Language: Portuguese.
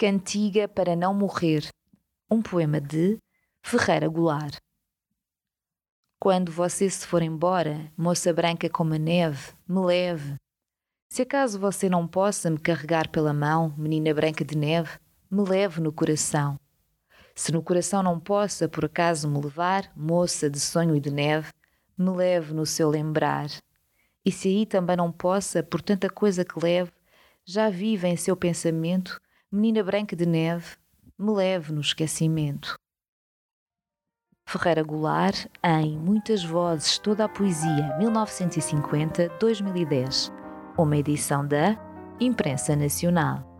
Cantiga para não morrer. Um poema de Ferreira Goulart. Quando você se for embora, moça branca como a neve, me leve. Se acaso você não possa me carregar pela mão, menina branca de neve, me leve no coração. Se no coração não possa por acaso me levar, moça de sonho e de neve, me leve no seu lembrar. E se aí também não possa, por tanta coisa que leve, já vive em seu pensamento menina branca de neve, me leve no esquecimento. Ferreira Goulart, em Muitas Vozes, Toda a Poesia, 1950-2010, uma edição da Imprensa Nacional.